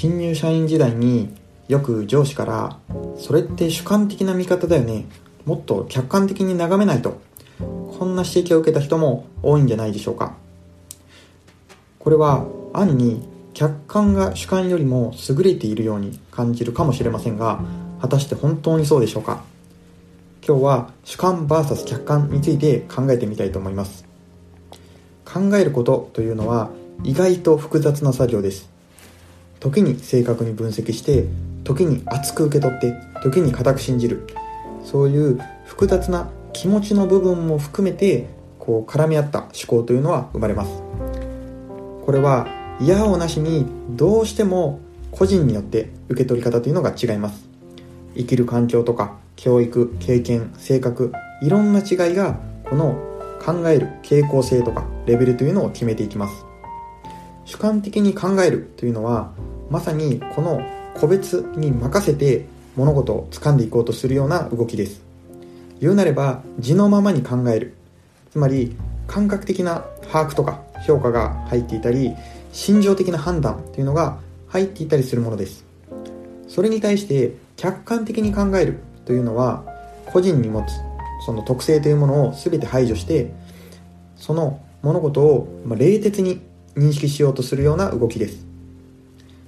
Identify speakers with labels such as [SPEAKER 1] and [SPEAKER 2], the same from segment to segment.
[SPEAKER 1] 新入社員時代によく上司から「それって主観的な見方だよね。もっと客観的に眺めないと」こんな指摘を受けた人も多いんじゃないでしょうか。これは暗に客観が主観よりも優れているように感じるかもしれませんが果たして本当にそうでしょうか。今日は主観 VS 客観について考えてみたいと思います。考えることというのは意外と複雑な作業です。時に正確に分析して時に熱く受け取って時に固く信じる。そういう複雑な気持ちの部分も含めてこう絡み合った思考というのは生まれます。これは嫌をなしにどうしても個人によって受け取り方というのが違います。生きる環境とか教育経験性格いろんな違いがこの考える傾向性とかレベルというのを決めていきます。主観的に考えるというのはまさにこの個別に任せて物事を掴んでいこうとするような動きです。言うなれば字のままに考える。つまり感覚的な把握とか評価が入っていたり心情的な判断というのが入っていたりするものです。それに対して客観的に考えるというのは個人に持つその特性というものを全て排除してその物事を冷徹に認識しようとするような動きです。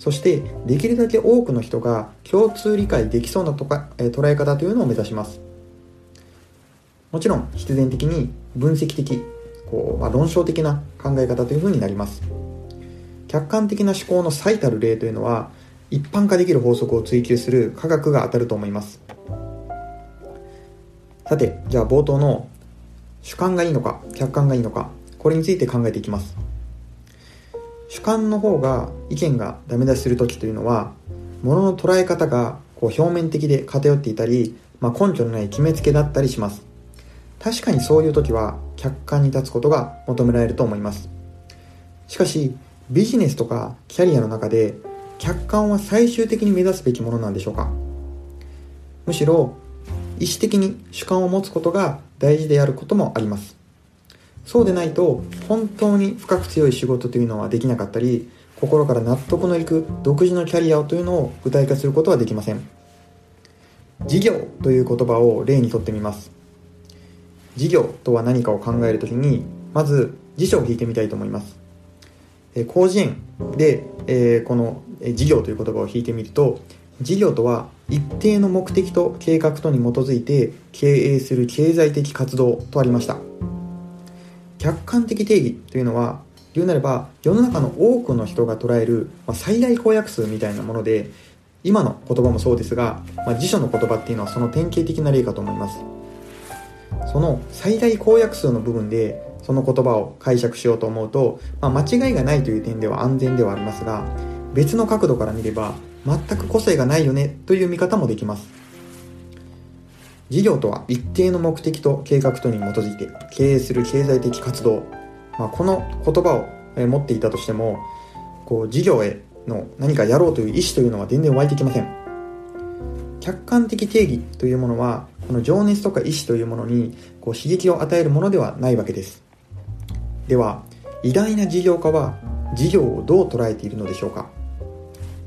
[SPEAKER 1] そしてできるだけ多くの人が共通理解できそうなとか、え捉え方というのを目指します。もちろん必然的に分析的こう、まあ、論証的な考え方というふうになります。客観的な思考の最たる例というのは一般化できる法則を追求する科学が当たると思います。さてじゃあ冒頭の主観がいいのか客観がいいのかこれについて考えていきます。主観の方が意見がダメ出しする時というのは物の捉え方がこう表面的で偏っていたり、まあ、根拠のない決めつけだったりします。確かにそういう時は客観に立つことが求められると思います。しかしビジネスとかキャリアの中で客観は最終的に目指すべきものなんでしょうか。むしろ意思的に主観を持つことが大事であることもあります。そうでないと本当に深く強い仕事というのはできなかったり心から納得のいく独自のキャリアというのを具体化することはできません。事業という言葉を例にとってみます。事業とは何かを考えるときにまず辞書を引いてみたいと思います。広辞苑で、えー、この事業という言葉を引いてみると事業とは一定の目的と計画とに基づいて経営する経済的活動とありました。客観的定義というのは言うなれば世の中の多くの人が捉える、ま、最大公約数みたいなもので今の言葉もそうですが、まあ、辞書の言葉っていうのはその典型的な例かと思います。その最大公約数の部分でその言葉を解釈しようと思うと、まあ、間違いがないという点では安全ではありますが別の角度から見れば全く個性がないよねという見方もできます。事業とは一定の目的と計画とに基づいて経営する経済的活動、まあ、この言葉を持っていたとしてもこう事業への何かやろうという意思というのは全然湧いてきません。客観的定義というものはこの情熱とか意志というものにこう刺激を与えるものではないわけです。では偉大な事業家は事業をどう捉えているのでしょうか。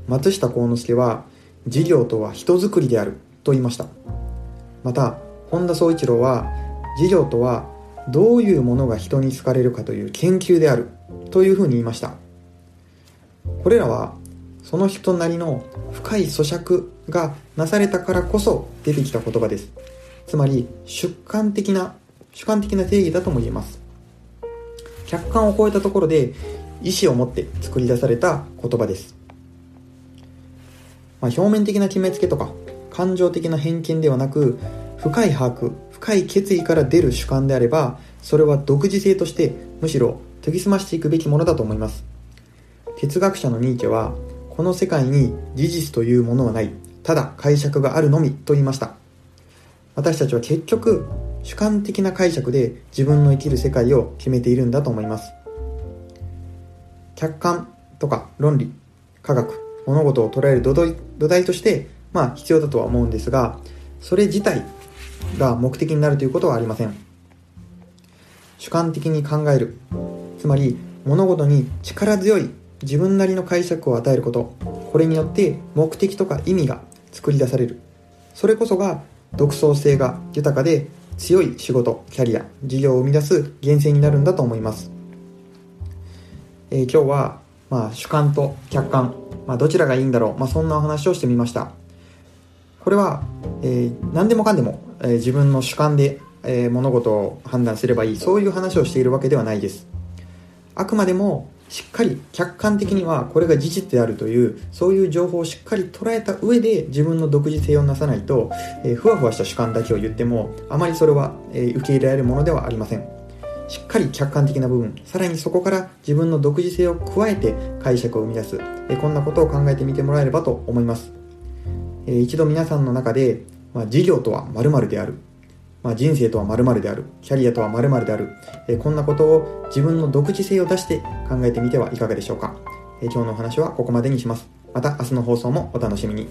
[SPEAKER 1] 松下幸之助は事業とは人づくりであると言いました。また本田宗一郎は事業とはどういうものが人に好かれるかという研究であるというふうに言いました。これらはその人なりの深い咀嚼がなされたからこそ出てきた言葉です。つまり主観的な主観的な定義だとも言えます。客観を超えたところで意思を持って作り出された言葉です、まあ、表面的な決めつけとか感情的な偏見ではなく深い把握深い決意から出る主観であればそれは独自性としてむしろ研ぎ澄ましていくべきものだと思います。哲学者のニーチェはこの世界に事実というものはないただ解釈があるのみと言いました。私たちは結局主観的な解釈で自分の生きる世界を決めているんだと思います。客観とか論理科学物事を捉える土台としてまあ必要だとは思うんですが、それ自体が目的になるということはありません。主観的に考える。つまり、物事に力強い自分なりの解釈を与えること。これによって目的とか意味が作り出されるそれこそが独創性が豊かで強い仕事キャリア事業を生み出す源泉になるんだと思います、えー、今日は、まあ、主観と客観、まあ、どちらがいいんだろう、まあ、そんなお話をしてみましたこれは、えー、何でもかんでも、えー、自分の主観で、えー、物事を判断すればいい。そういう話をしているわけではないです。あくまでもしっかり客観的にはこれが事実であるというそういう情報をしっかり捉えた上で自分の独自性をなさないと、えー、ふわふわした主観だけを言ってもあまりそれは、えー、受け入れられるものではありません。しっかり客観的な部分さらにそこから自分の独自性を加えて解釈を生み出す、えー、こんなことを考えてみてもらえればと思います、えー、一度皆さんの中で、まあ、事業とは〇〇であるまあ、人生とは〇〇である、キャリアとは〇〇である、え、こんなことを自分の独自性を出して考えてみてはいかがでしょうか。え、今日のお話はここまでにします。また明日の放送もお楽しみに。